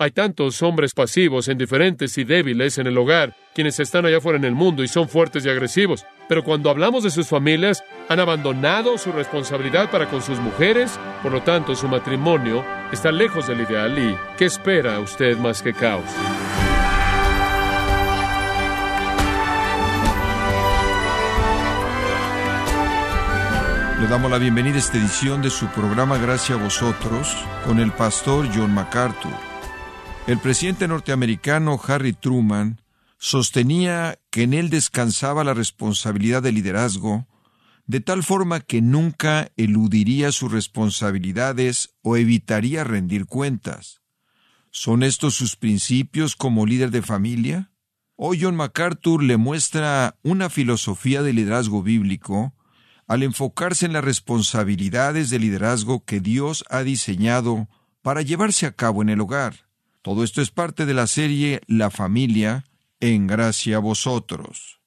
Hay tantos hombres pasivos, indiferentes y débiles en el hogar, quienes están allá afuera en el mundo y son fuertes y agresivos. Pero cuando hablamos de sus familias, han abandonado su responsabilidad para con sus mujeres, por lo tanto su matrimonio está lejos del ideal y ¿qué espera usted más que caos? Le damos la bienvenida a esta edición de su programa Gracias a vosotros con el pastor John MacArthur. El presidente norteamericano Harry Truman sostenía que en él descansaba la responsabilidad de liderazgo, de tal forma que nunca eludiría sus responsabilidades o evitaría rendir cuentas. ¿Son estos sus principios como líder de familia? Hoy John MacArthur le muestra una filosofía de liderazgo bíblico al enfocarse en las responsabilidades de liderazgo que Dios ha diseñado para llevarse a cabo en el hogar. Todo esto es parte de la serie La familia en gracia a vosotros.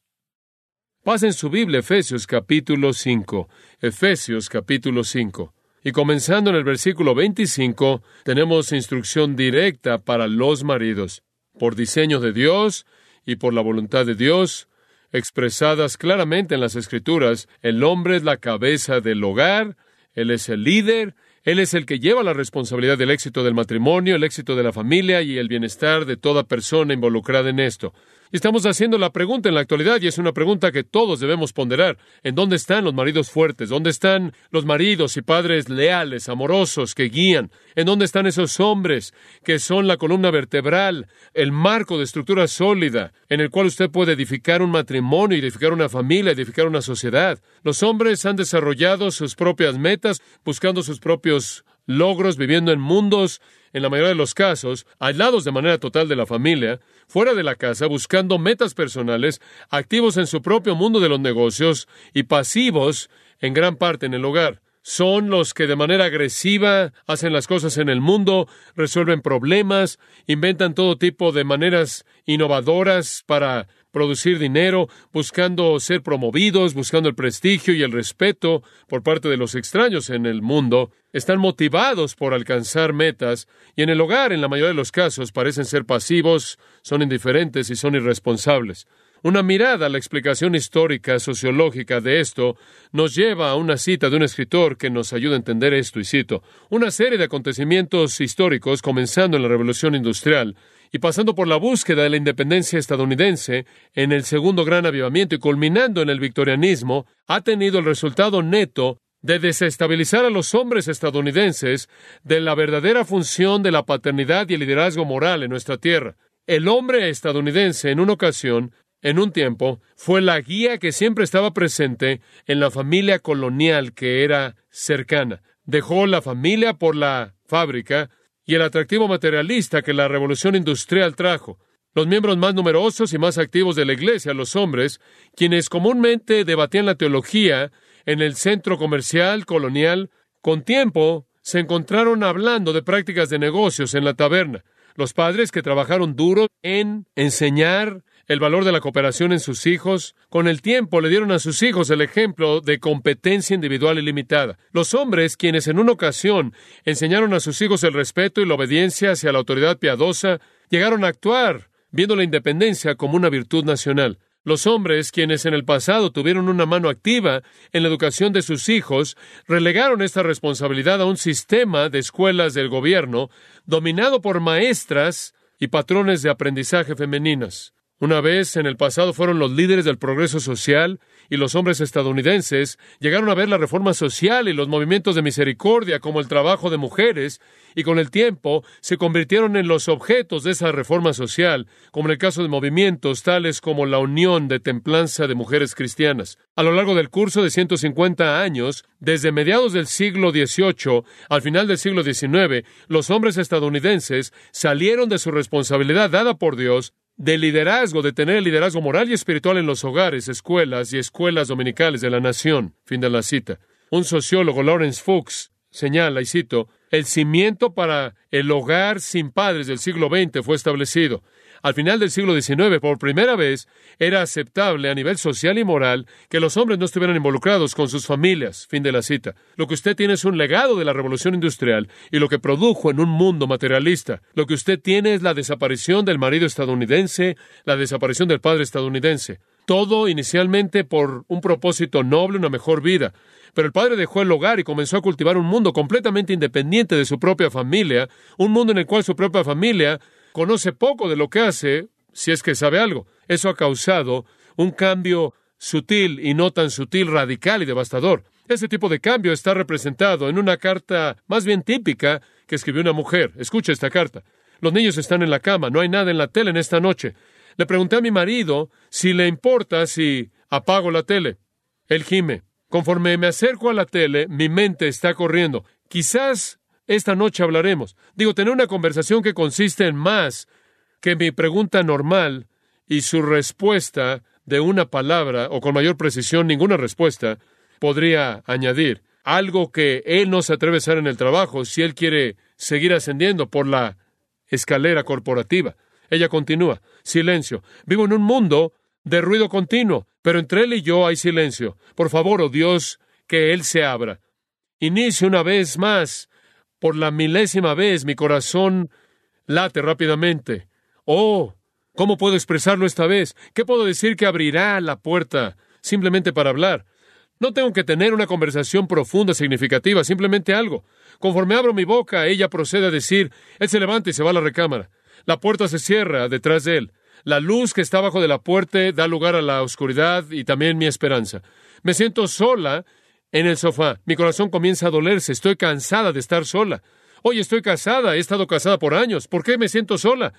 Pasen su Biblia Efesios capítulo 5. Efesios capítulo 5. Y comenzando en el versículo 25, tenemos instrucción directa para los maridos, por diseño de Dios y por la voluntad de Dios, expresadas claramente en las Escrituras, el hombre es la cabeza del hogar, él es el líder, él es el que lleva la responsabilidad del éxito del matrimonio, el éxito de la familia y el bienestar de toda persona involucrada en esto. Y estamos haciendo la pregunta en la actualidad y es una pregunta que todos debemos ponderar. ¿En dónde están los maridos fuertes? ¿Dónde están los maridos y padres leales, amorosos, que guían? ¿En dónde están esos hombres que son la columna vertebral, el marco de estructura sólida en el cual usted puede edificar un matrimonio, edificar una familia, edificar una sociedad? Los hombres han desarrollado sus propias metas, buscando sus propios logros, viviendo en mundos en la mayoría de los casos, aislados de manera total de la familia, fuera de la casa, buscando metas personales, activos en su propio mundo de los negocios y pasivos en gran parte en el hogar. Son los que de manera agresiva hacen las cosas en el mundo, resuelven problemas, inventan todo tipo de maneras innovadoras para producir dinero, buscando ser promovidos, buscando el prestigio y el respeto por parte de los extraños en el mundo, están motivados por alcanzar metas y en el hogar, en la mayoría de los casos, parecen ser pasivos, son indiferentes y son irresponsables. Una mirada a la explicación histórica, sociológica de esto nos lleva a una cita de un escritor que nos ayuda a entender esto, y cito, una serie de acontecimientos históricos comenzando en la Revolución Industrial y pasando por la búsqueda de la independencia estadounidense en el segundo gran avivamiento y culminando en el victorianismo, ha tenido el resultado neto de desestabilizar a los hombres estadounidenses de la verdadera función de la paternidad y el liderazgo moral en nuestra tierra. El hombre estadounidense en una ocasión, en un tiempo, fue la guía que siempre estaba presente en la familia colonial que era cercana. Dejó la familia por la fábrica, y el atractivo materialista que la revolución industrial trajo. Los miembros más numerosos y más activos de la Iglesia, los hombres, quienes comúnmente debatían la teología en el centro comercial colonial, con tiempo se encontraron hablando de prácticas de negocios en la taberna. Los padres que trabajaron duro en enseñar el valor de la cooperación en sus hijos, con el tiempo le dieron a sus hijos el ejemplo de competencia individual ilimitada. Los hombres, quienes en una ocasión enseñaron a sus hijos el respeto y la obediencia hacia la autoridad piadosa, llegaron a actuar viendo la independencia como una virtud nacional. Los hombres, quienes en el pasado tuvieron una mano activa en la educación de sus hijos, relegaron esta responsabilidad a un sistema de escuelas del gobierno dominado por maestras y patrones de aprendizaje femeninas. Una vez en el pasado fueron los líderes del progreso social y los hombres estadounidenses llegaron a ver la reforma social y los movimientos de misericordia como el trabajo de mujeres y con el tiempo se convirtieron en los objetos de esa reforma social, como en el caso de movimientos tales como la Unión de Templanza de Mujeres Cristianas. A lo largo del curso de 150 años, desde mediados del siglo XVIII al final del siglo XIX, los hombres estadounidenses salieron de su responsabilidad dada por Dios de liderazgo, de tener liderazgo moral y espiritual en los hogares, escuelas y escuelas dominicales de la nación. Fin de la cita. Un sociólogo, Lawrence Fuchs, señala, y cito, el cimiento para el hogar sin padres del siglo XX fue establecido. Al final del siglo XIX, por primera vez, era aceptable a nivel social y moral que los hombres no estuvieran involucrados con sus familias. Fin de la cita. Lo que usted tiene es un legado de la revolución industrial y lo que produjo en un mundo materialista. Lo que usted tiene es la desaparición del marido estadounidense, la desaparición del padre estadounidense. Todo inicialmente por un propósito noble, una mejor vida. Pero el padre dejó el hogar y comenzó a cultivar un mundo completamente independiente de su propia familia, un mundo en el cual su propia familia conoce poco de lo que hace, si es que sabe algo. Eso ha causado un cambio sutil y no tan sutil, radical y devastador. Ese tipo de cambio está representado en una carta más bien típica que escribió una mujer. Escucha esta carta. Los niños están en la cama, no hay nada en la tele en esta noche. Le pregunté a mi marido si le importa si apago la tele. Él gime. Conforme me acerco a la tele, mi mente está corriendo. Quizás esta noche hablaremos. Digo, tener una conversación que consiste en más que mi pregunta normal y su respuesta de una palabra o con mayor precisión ninguna respuesta podría añadir algo que él no se atreve a hacer en el trabajo si él quiere seguir ascendiendo por la escalera corporativa. Ella continúa, silencio. Vivo en un mundo de ruido continuo, pero entre él y yo hay silencio. Por favor, oh Dios, que él se abra. Inicie una vez más por la milésima vez mi corazón late rápidamente. Oh, ¿cómo puedo expresarlo esta vez? ¿Qué puedo decir que abrirá la puerta simplemente para hablar? No tengo que tener una conversación profunda, significativa, simplemente algo. Conforme abro mi boca, ella procede a decir, él se levanta y se va a la recámara. La puerta se cierra detrás de él. La luz que está bajo de la puerta da lugar a la oscuridad y también mi esperanza. Me siento sola en el sofá. Mi corazón comienza a dolerse. Estoy cansada de estar sola. Hoy estoy casada. He estado casada por años. ¿Por qué me siento sola?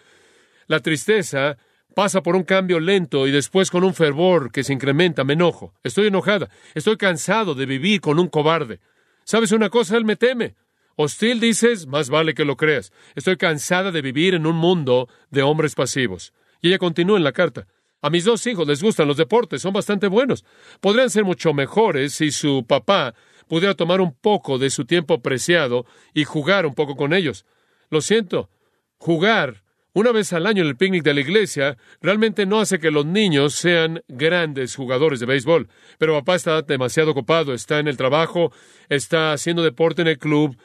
La tristeza pasa por un cambio lento y después con un fervor que se incrementa. Me enojo. Estoy enojada. Estoy cansado de vivir con un cobarde. ¿Sabes una cosa? Él me teme. Hostil dices, más vale que lo creas. Estoy cansada de vivir en un mundo de hombres pasivos. Y ella continúa en la carta. A mis dos hijos les gustan los deportes, son bastante buenos. Podrían ser mucho mejores si su papá pudiera tomar un poco de su tiempo preciado y jugar un poco con ellos. Lo siento, jugar una vez al año en el picnic de la iglesia realmente no hace que los niños sean grandes jugadores de béisbol. Pero papá está demasiado ocupado, está en el trabajo, está haciendo deporte en el club,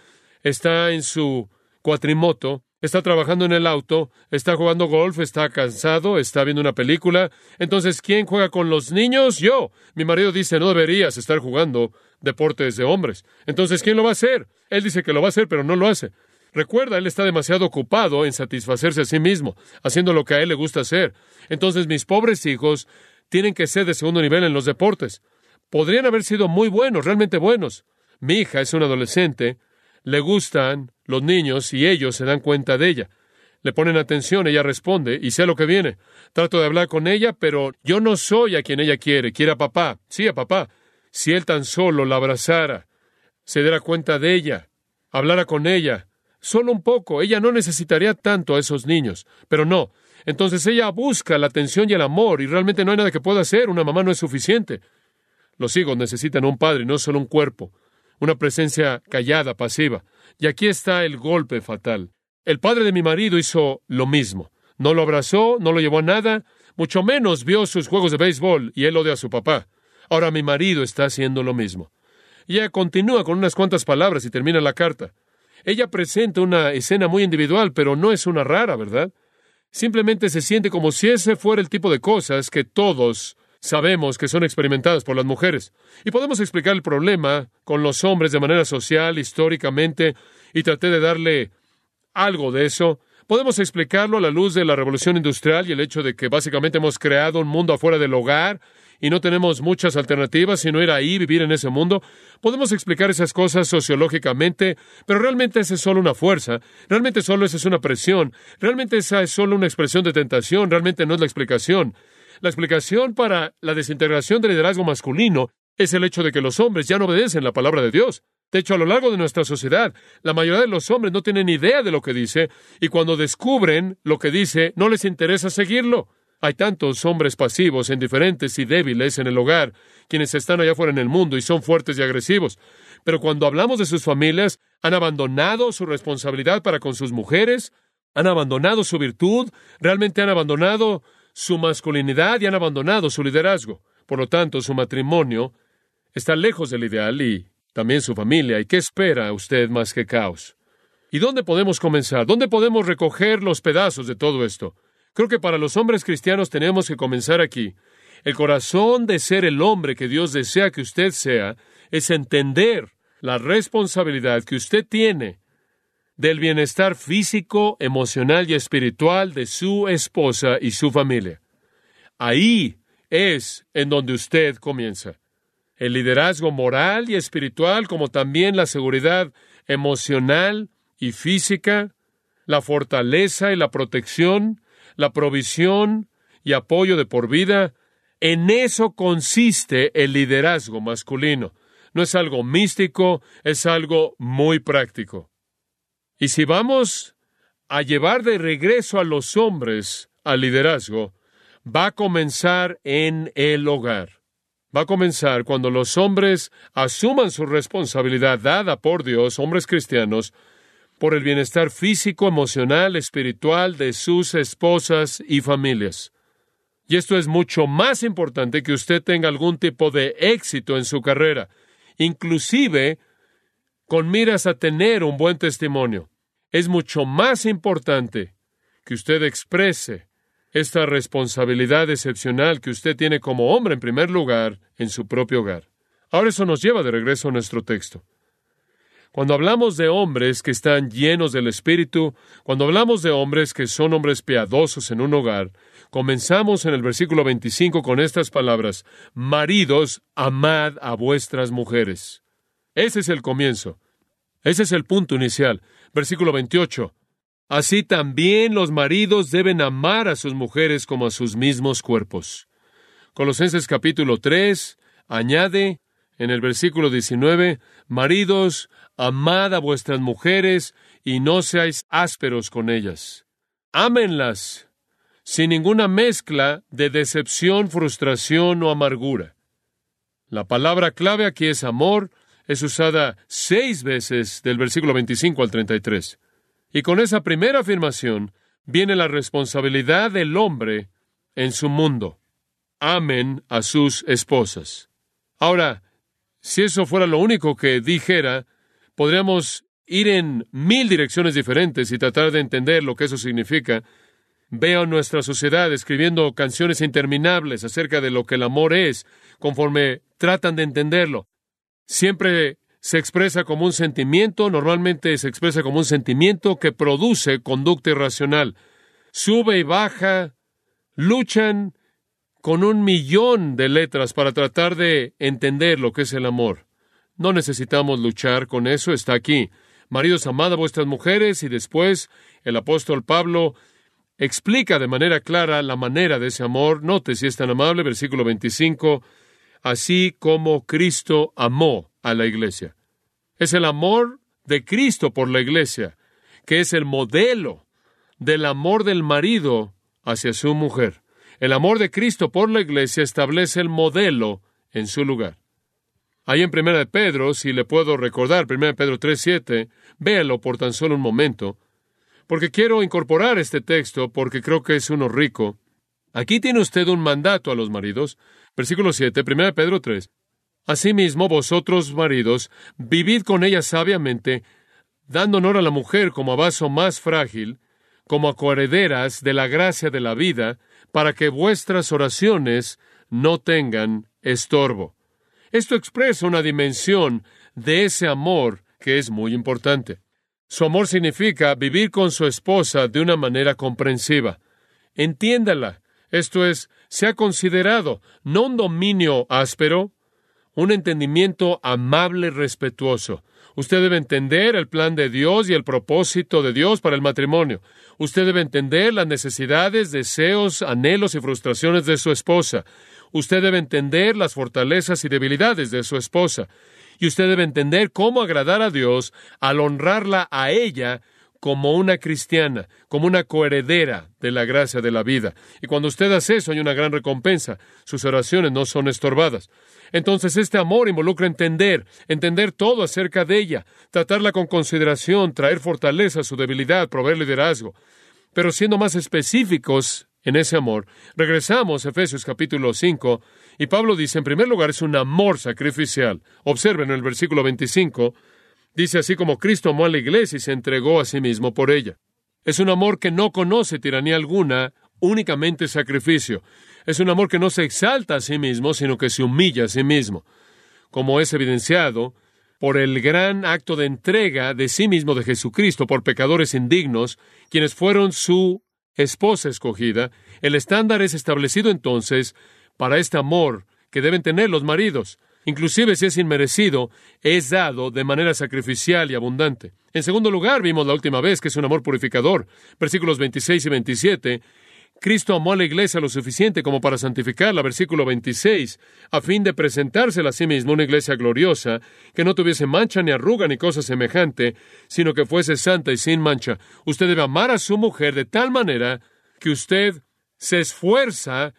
está en su cuatrimoto está trabajando en el auto, está jugando golf, está cansado, está viendo una película. Entonces, ¿quién juega con los niños? Yo. Mi marido dice, no deberías estar jugando deportes de hombres. Entonces, ¿quién lo va a hacer? Él dice que lo va a hacer, pero no lo hace. Recuerda, él está demasiado ocupado en satisfacerse a sí mismo, haciendo lo que a él le gusta hacer. Entonces, mis pobres hijos tienen que ser de segundo nivel en los deportes. Podrían haber sido muy buenos, realmente buenos. Mi hija es una adolescente, le gustan los niños y ellos se dan cuenta de ella. Le ponen atención, ella responde y sé lo que viene. Trato de hablar con ella, pero yo no soy a quien ella quiere. Quiere a papá. Sí, a papá. Si él tan solo la abrazara, se diera cuenta de ella, hablara con ella, solo un poco, ella no necesitaría tanto a esos niños. Pero no. Entonces ella busca la atención y el amor y realmente no hay nada que pueda hacer. Una mamá no es suficiente. Los hijos necesitan un padre, no solo un cuerpo una presencia callada, pasiva. Y aquí está el golpe fatal. El padre de mi marido hizo lo mismo. No lo abrazó, no lo llevó a nada, mucho menos vio sus juegos de béisbol y él odia a su papá. Ahora mi marido está haciendo lo mismo. Ella continúa con unas cuantas palabras y termina la carta. Ella presenta una escena muy individual, pero no es una rara, ¿verdad? Simplemente se siente como si ese fuera el tipo de cosas que todos sabemos que son experimentadas por las mujeres. Y podemos explicar el problema con los hombres de manera social, históricamente, y traté de darle algo de eso. Podemos explicarlo a la luz de la revolución industrial y el hecho de que básicamente hemos creado un mundo afuera del hogar y no tenemos muchas alternativas sino ir ahí, vivir en ese mundo. Podemos explicar esas cosas sociológicamente, pero realmente esa es solo una fuerza, realmente solo esa es una presión, realmente esa es solo una expresión de tentación, realmente no es la explicación. La explicación para la desintegración del liderazgo masculino es el hecho de que los hombres ya no obedecen la palabra de Dios. De hecho, a lo largo de nuestra sociedad, la mayoría de los hombres no tienen idea de lo que dice y cuando descubren lo que dice, no les interesa seguirlo. Hay tantos hombres pasivos, indiferentes y débiles en el hogar, quienes están allá afuera en el mundo y son fuertes y agresivos. Pero cuando hablamos de sus familias, han abandonado su responsabilidad para con sus mujeres, han abandonado su virtud, realmente han abandonado su masculinidad y han abandonado su liderazgo. Por lo tanto, su matrimonio está lejos del ideal y también su familia. ¿Y qué espera usted más que caos? ¿Y dónde podemos comenzar? ¿Dónde podemos recoger los pedazos de todo esto? Creo que para los hombres cristianos tenemos que comenzar aquí. El corazón de ser el hombre que Dios desea que usted sea es entender la responsabilidad que usted tiene del bienestar físico, emocional y espiritual de su esposa y su familia. Ahí es en donde usted comienza. El liderazgo moral y espiritual, como también la seguridad emocional y física, la fortaleza y la protección, la provisión y apoyo de por vida, en eso consiste el liderazgo masculino. No es algo místico, es algo muy práctico. Y si vamos a llevar de regreso a los hombres al liderazgo, va a comenzar en el hogar. Va a comenzar cuando los hombres asuman su responsabilidad dada por Dios, hombres cristianos, por el bienestar físico, emocional, espiritual de sus esposas y familias. Y esto es mucho más importante que usted tenga algún tipo de éxito en su carrera, inclusive con miras a tener un buen testimonio. Es mucho más importante que usted exprese esta responsabilidad excepcional que usted tiene como hombre en primer lugar en su propio hogar. Ahora eso nos lleva de regreso a nuestro texto. Cuando hablamos de hombres que están llenos del Espíritu, cuando hablamos de hombres que son hombres piadosos en un hogar, comenzamos en el versículo 25 con estas palabras, Maridos, amad a vuestras mujeres. Ese es el comienzo. Ese es el punto inicial. Versículo 28. Así también los maridos deben amar a sus mujeres como a sus mismos cuerpos. Colosenses capítulo 3 añade en el versículo 19, Maridos, amad a vuestras mujeres y no seáis ásperos con ellas. Ámenlas sin ninguna mezcla de decepción, frustración o amargura. La palabra clave aquí es amor, es usada seis veces del versículo 25 al 33. Y con esa primera afirmación viene la responsabilidad del hombre en su mundo. Amen a sus esposas. Ahora, si eso fuera lo único que dijera, podríamos ir en mil direcciones diferentes y tratar de entender lo que eso significa. Veo nuestra sociedad escribiendo canciones interminables acerca de lo que el amor es, conforme tratan de entenderlo. Siempre se expresa como un sentimiento, normalmente se expresa como un sentimiento que produce conducta irracional. Sube y baja, luchan con un millón de letras para tratar de entender lo que es el amor. No necesitamos luchar con eso, está aquí. Maridos, amad a vuestras mujeres y después el apóstol Pablo explica de manera clara la manera de ese amor. Note si es tan amable, versículo 25 así como Cristo amó a la iglesia. Es el amor de Cristo por la iglesia, que es el modelo del amor del marido hacia su mujer. El amor de Cristo por la iglesia establece el modelo en su lugar. Ahí en 1 de Pedro, si le puedo recordar, 1 de Pedro 3.7, véalo por tan solo un momento, porque quiero incorporar este texto porque creo que es uno rico. Aquí tiene usted un mandato a los maridos, Versículo 7, 1 Pedro 3. Asimismo, vosotros, maridos, vivid con ella sabiamente, dando honor a la mujer como a vaso más frágil, como a coherederas de la gracia de la vida, para que vuestras oraciones no tengan estorbo. Esto expresa una dimensión de ese amor que es muy importante. Su amor significa vivir con su esposa de una manera comprensiva. Entiéndala. Esto es, se ha considerado no un dominio áspero, un entendimiento amable respetuoso. Usted debe entender el plan de Dios y el propósito de Dios para el matrimonio. Usted debe entender las necesidades, deseos, anhelos y frustraciones de su esposa. Usted debe entender las fortalezas y debilidades de su esposa. Y usted debe entender cómo agradar a Dios al honrarla a ella como una cristiana, como una coheredera de la gracia de la vida. Y cuando usted hace eso, hay una gran recompensa. Sus oraciones no son estorbadas. Entonces este amor involucra entender, entender todo acerca de ella, tratarla con consideración, traer fortaleza a su debilidad, proveer liderazgo. Pero siendo más específicos en ese amor, regresamos a Efesios capítulo 5 y Pablo dice, en primer lugar, es un amor sacrificial. Observen en el versículo 25, dice así como Cristo amó a la iglesia y se entregó a sí mismo por ella. Es un amor que no conoce tiranía alguna, únicamente sacrificio. Es un amor que no se exalta a sí mismo, sino que se humilla a sí mismo, como es evidenciado por el gran acto de entrega de sí mismo de Jesucristo por pecadores indignos, quienes fueron su esposa escogida. El estándar es establecido entonces para este amor que deben tener los maridos. Inclusive si es inmerecido, es dado de manera sacrificial y abundante. En segundo lugar, vimos la última vez que es un amor purificador. Versículos 26 y 27 Cristo amó a la iglesia lo suficiente como para santificarla, versículo 26, a fin de presentársela a sí mismo una iglesia gloriosa, que no tuviese mancha ni arruga ni cosa semejante, sino que fuese santa y sin mancha. Usted debe amar a su mujer de tal manera que usted se esfuerza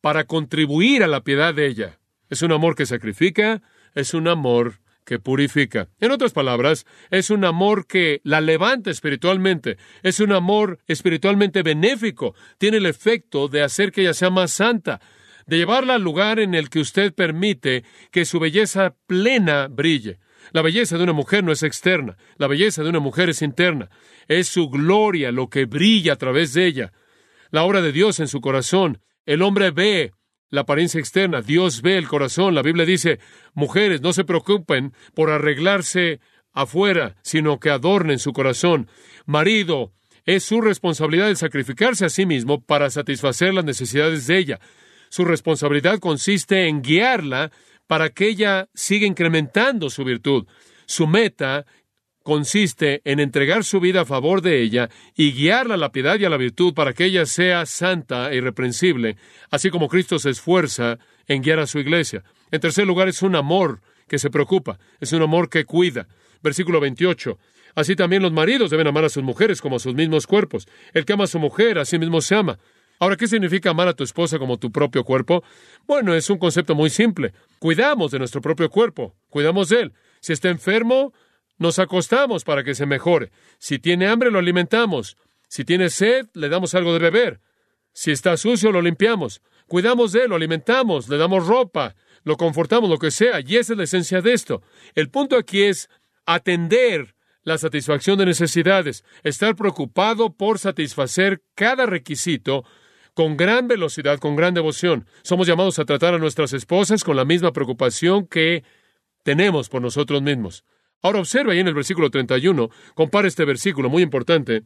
para contribuir a la piedad de ella. Es un amor que sacrifica, es un amor que purifica. En otras palabras, es un amor que la levanta espiritualmente, es un amor espiritualmente benéfico, tiene el efecto de hacer que ella sea más santa, de llevarla al lugar en el que usted permite que su belleza plena brille. La belleza de una mujer no es externa, la belleza de una mujer es interna, es su gloria lo que brilla a través de ella. La obra de Dios en su corazón. El hombre ve la apariencia externa, Dios ve el corazón. La Biblia dice, mujeres, no se preocupen por arreglarse afuera, sino que adornen su corazón. Marido, es su responsabilidad el sacrificarse a sí mismo para satisfacer las necesidades de ella. Su responsabilidad consiste en guiarla para que ella siga incrementando su virtud. Su meta consiste en entregar su vida a favor de ella y guiarla a la piedad y a la virtud para que ella sea santa e irreprensible, así como Cristo se esfuerza en guiar a su iglesia. En tercer lugar, es un amor que se preocupa, es un amor que cuida. Versículo 28. Así también los maridos deben amar a sus mujeres como a sus mismos cuerpos. El que ama a su mujer, a sí mismo se ama. Ahora, ¿qué significa amar a tu esposa como tu propio cuerpo? Bueno, es un concepto muy simple. Cuidamos de nuestro propio cuerpo, cuidamos de él. Si está enfermo, nos acostamos para que se mejore. Si tiene hambre, lo alimentamos. Si tiene sed, le damos algo de beber. Si está sucio, lo limpiamos. Cuidamos de él, lo alimentamos, le damos ropa, lo confortamos, lo que sea. Y esa es la esencia de esto. El punto aquí es atender la satisfacción de necesidades, estar preocupado por satisfacer cada requisito con gran velocidad, con gran devoción. Somos llamados a tratar a nuestras esposas con la misma preocupación que tenemos por nosotros mismos. Ahora observa ahí en el versículo 31, compara este versículo muy importante.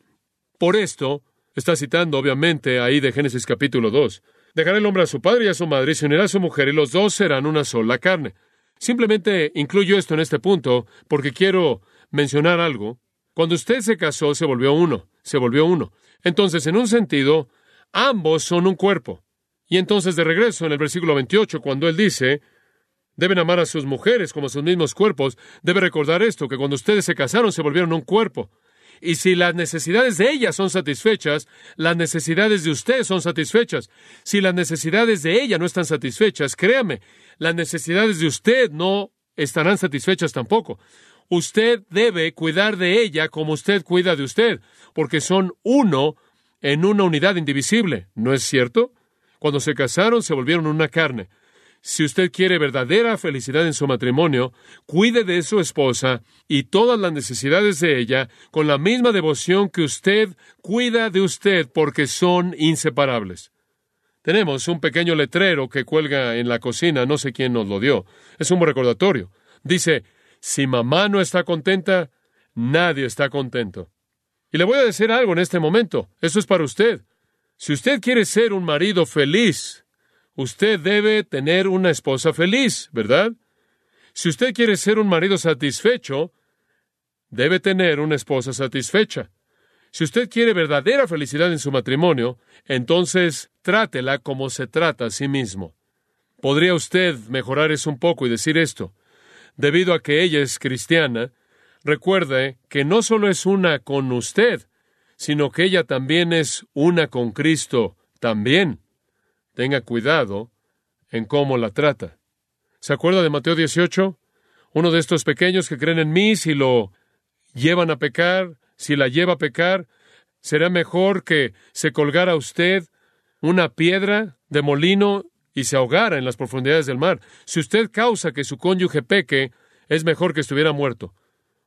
Por esto, está citando obviamente ahí de Génesis capítulo 2. Dejará el hombre a su padre y a su madre y se unirá a su mujer y los dos serán una sola carne. Simplemente incluyo esto en este punto porque quiero mencionar algo. Cuando usted se casó se volvió uno, se volvió uno. Entonces, en un sentido, ambos son un cuerpo. Y entonces de regreso en el versículo 28, cuando él dice, Deben amar a sus mujeres como a sus mismos cuerpos. Debe recordar esto, que cuando ustedes se casaron se volvieron un cuerpo. Y si las necesidades de ella son satisfechas, las necesidades de usted son satisfechas. Si las necesidades de ella no están satisfechas, créame, las necesidades de usted no estarán satisfechas tampoco. Usted debe cuidar de ella como usted cuida de usted, porque son uno en una unidad indivisible, ¿no es cierto? Cuando se casaron se volvieron una carne. Si usted quiere verdadera felicidad en su matrimonio, cuide de su esposa y todas las necesidades de ella con la misma devoción que usted cuida de usted porque son inseparables. Tenemos un pequeño letrero que cuelga en la cocina, no sé quién nos lo dio. Es un recordatorio. Dice, si mamá no está contenta, nadie está contento. Y le voy a decir algo en este momento. Eso es para usted. Si usted quiere ser un marido feliz, Usted debe tener una esposa feliz, ¿verdad? Si usted quiere ser un marido satisfecho, debe tener una esposa satisfecha. Si usted quiere verdadera felicidad en su matrimonio, entonces trátela como se trata a sí mismo. ¿Podría usted mejorar eso un poco y decir esto? Debido a que ella es cristiana, recuerde que no solo es una con usted, sino que ella también es una con Cristo también. Tenga cuidado en cómo la trata. ¿Se acuerda de Mateo 18? Uno de estos pequeños que creen en mí, si lo llevan a pecar, si la lleva a pecar, será mejor que se colgara usted una piedra de molino y se ahogara en las profundidades del mar. Si usted causa que su cónyuge peque, es mejor que estuviera muerto.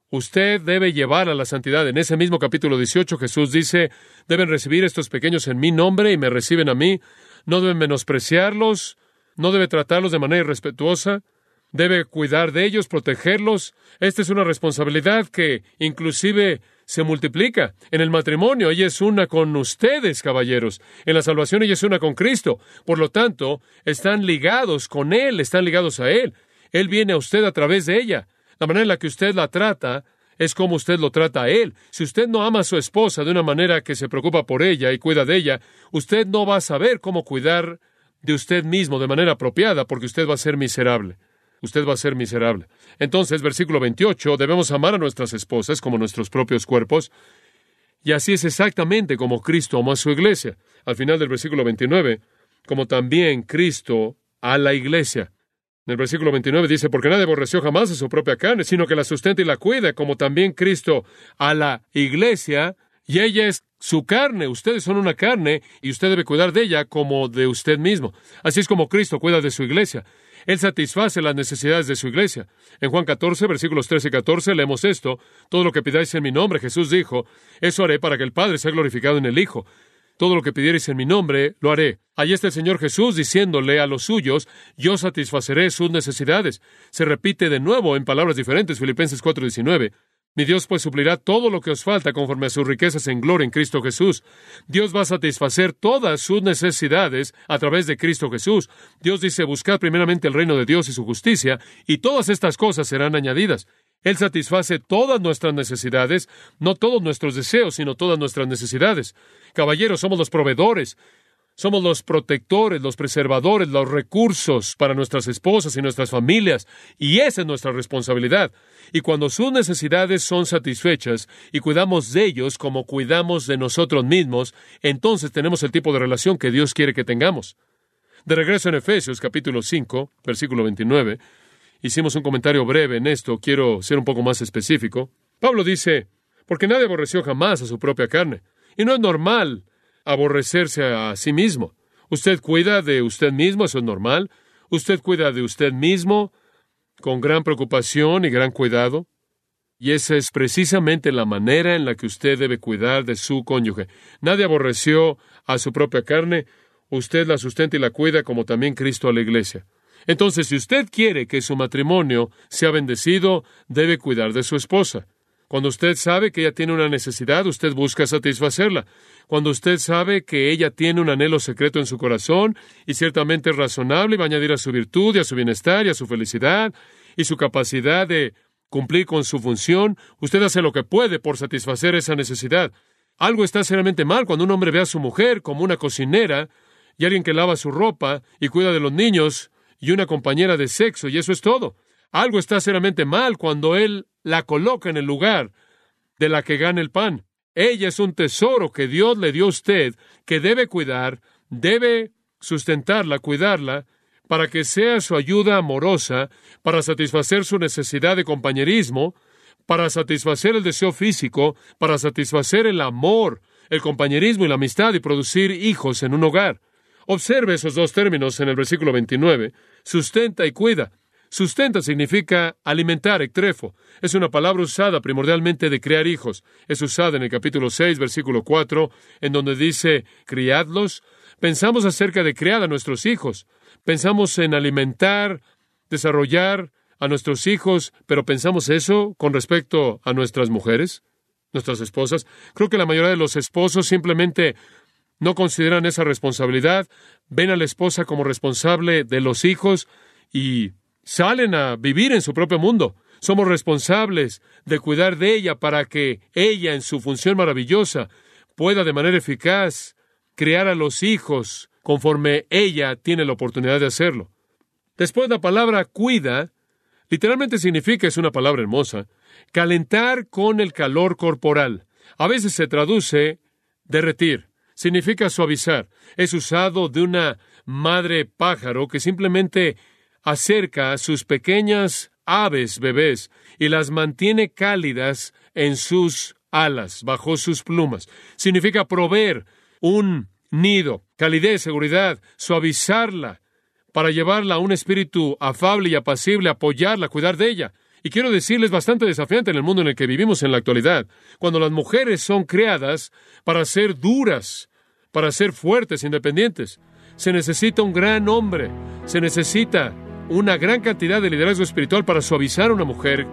Usted debe llevar a la santidad. En ese mismo capítulo 18 Jesús dice, deben recibir estos pequeños en mi nombre y me reciben a mí. No deben menospreciarlos, no debe tratarlos de manera irrespetuosa, debe cuidar de ellos, protegerlos. Esta es una responsabilidad que inclusive se multiplica. En el matrimonio ella es una con ustedes, caballeros. En la salvación ella es una con Cristo. Por lo tanto, están ligados con Él, están ligados a Él. Él viene a usted a través de ella. La manera en la que usted la trata es como usted lo trata a Él. Si usted no ama a su esposa de una manera que se preocupa por ella y cuida de ella, usted no va a saber cómo cuidar de usted mismo de manera apropiada porque usted va a ser miserable usted va a ser miserable. Entonces, versículo 28, debemos amar a nuestras esposas como nuestros propios cuerpos. Y así es exactamente como Cristo amó a su iglesia. Al final del versículo 29, como también Cristo a la iglesia. En el versículo 29 dice, porque nadie aborreció jamás a su propia carne, sino que la sustenta y la cuida, como también Cristo a la iglesia, y ella es su carne, ustedes son una carne, y usted debe cuidar de ella como de usted mismo. Así es como Cristo cuida de su iglesia. Él satisface las necesidades de su iglesia. En Juan 14, versículos 13 y 14, leemos esto. Todo lo que pidáis en mi nombre, Jesús dijo, eso haré para que el Padre sea glorificado en el Hijo. Todo lo que pidierais en mi nombre, lo haré. Allí está el Señor Jesús diciéndole a los suyos, yo satisfaceré sus necesidades. Se repite de nuevo en palabras diferentes, Filipenses 4:19. Mi Dios pues suplirá todo lo que os falta conforme a sus riquezas en gloria en Cristo Jesús. Dios va a satisfacer todas sus necesidades a través de Cristo Jesús. Dios dice, buscad primeramente el reino de Dios y su justicia, y todas estas cosas serán añadidas. Él satisface todas nuestras necesidades, no todos nuestros deseos, sino todas nuestras necesidades. Caballeros, somos los proveedores. Somos los protectores, los preservadores, los recursos para nuestras esposas y nuestras familias, y esa es nuestra responsabilidad. Y cuando sus necesidades son satisfechas y cuidamos de ellos como cuidamos de nosotros mismos, entonces tenemos el tipo de relación que Dios quiere que tengamos. De regreso en Efesios capítulo 5, versículo 29, hicimos un comentario breve en esto, quiero ser un poco más específico. Pablo dice, porque nadie aborreció jamás a su propia carne, y no es normal aborrecerse a sí mismo. Usted cuida de usted mismo, eso es normal. Usted cuida de usted mismo con gran preocupación y gran cuidado. Y esa es precisamente la manera en la que usted debe cuidar de su cónyuge. Nadie aborreció a su propia carne, usted la sustenta y la cuida como también Cristo a la iglesia. Entonces, si usted quiere que su matrimonio sea bendecido, debe cuidar de su esposa. Cuando usted sabe que ella tiene una necesidad, usted busca satisfacerla. Cuando usted sabe que ella tiene un anhelo secreto en su corazón y ciertamente es razonable y va a añadir a su virtud y a su bienestar y a su felicidad y su capacidad de cumplir con su función, usted hace lo que puede por satisfacer esa necesidad. Algo está seriamente mal cuando un hombre ve a su mujer como una cocinera y alguien que lava su ropa y cuida de los niños y una compañera de sexo, y eso es todo. Algo está seriamente mal cuando él la coloca en el lugar de la que gana el pan. Ella es un tesoro que Dios le dio a usted, que debe cuidar, debe sustentarla, cuidarla, para que sea su ayuda amorosa, para satisfacer su necesidad de compañerismo, para satisfacer el deseo físico, para satisfacer el amor, el compañerismo y la amistad y producir hijos en un hogar. Observe esos dos términos en el versículo 29. Sustenta y cuida. Sustenta significa alimentar, ectrefo. Es una palabra usada primordialmente de crear hijos. Es usada en el capítulo 6, versículo 4, en donde dice, criadlos. Pensamos acerca de criar a nuestros hijos. Pensamos en alimentar, desarrollar a nuestros hijos, pero pensamos eso con respecto a nuestras mujeres, nuestras esposas. Creo que la mayoría de los esposos simplemente no consideran esa responsabilidad, ven a la esposa como responsable de los hijos y salen a vivir en su propio mundo. Somos responsables de cuidar de ella para que ella, en su función maravillosa, pueda de manera eficaz criar a los hijos conforme ella tiene la oportunidad de hacerlo. Después la palabra cuida Literalmente significa, es una palabra hermosa, calentar con el calor corporal. A veces se traduce derretir. Significa suavizar. Es usado de una madre pájaro que simplemente acerca a sus pequeñas aves bebés y las mantiene cálidas en sus alas, bajo sus plumas. Significa proveer un nido, calidez, seguridad, suavizarla, para llevarla a un espíritu afable y apacible, apoyarla, cuidar de ella. Y quiero decirles bastante desafiante en el mundo en el que vivimos en la actualidad, cuando las mujeres son creadas para ser duras, para ser fuertes, independientes. Se necesita un gran hombre, se necesita una gran cantidad de liderazgo espiritual para suavizar a una mujer,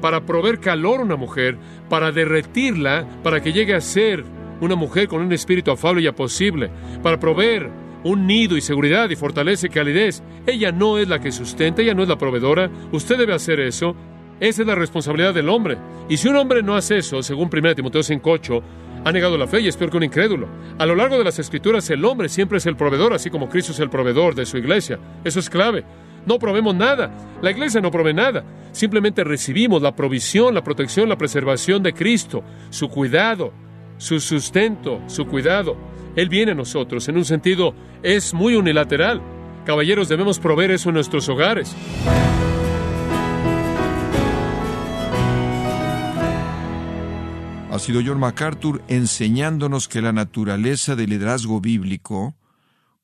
para proveer calor a una mujer, para derretirla, para que llegue a ser una mujer con un espíritu afable y apacible, para proveer un nido y seguridad y fortaleza y calidez. Ella no es la que sustenta, ella no es la proveedora. Usted debe hacer eso. Esa es la responsabilidad del hombre. Y si un hombre no hace eso, según 1 Timoteo 5.8, ha negado la fe y es peor que un incrédulo. A lo largo de las escrituras, el hombre siempre es el proveedor, así como Cristo es el proveedor de su iglesia. Eso es clave. No probemos nada. La iglesia no provee nada. Simplemente recibimos la provisión, la protección, la preservación de Cristo, su cuidado, su sustento, su cuidado. Él viene a nosotros. En un sentido, es muy unilateral. Caballeros, debemos proveer eso en nuestros hogares. Ha sido John MacArthur enseñándonos que la naturaleza del liderazgo bíblico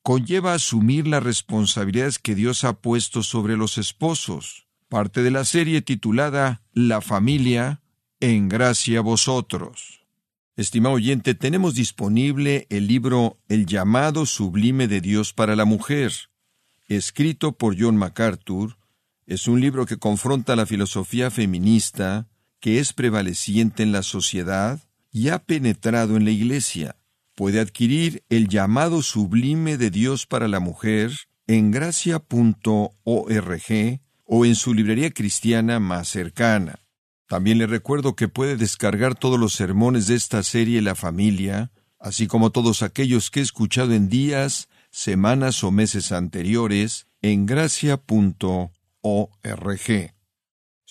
conlleva asumir las responsabilidades que Dios ha puesto sobre los esposos, parte de la serie titulada La familia en gracia a vosotros. Estimado oyente, tenemos disponible el libro El llamado sublime de Dios para la mujer, escrito por John MacArthur. Es un libro que confronta la filosofía feminista que es prevaleciente en la sociedad y ha penetrado en la Iglesia. Puede adquirir el llamado sublime de Dios para la mujer en gracia.org o en su librería cristiana más cercana. También le recuerdo que puede descargar todos los sermones de esta serie La familia, así como todos aquellos que he escuchado en días, semanas o meses anteriores en gracia.org.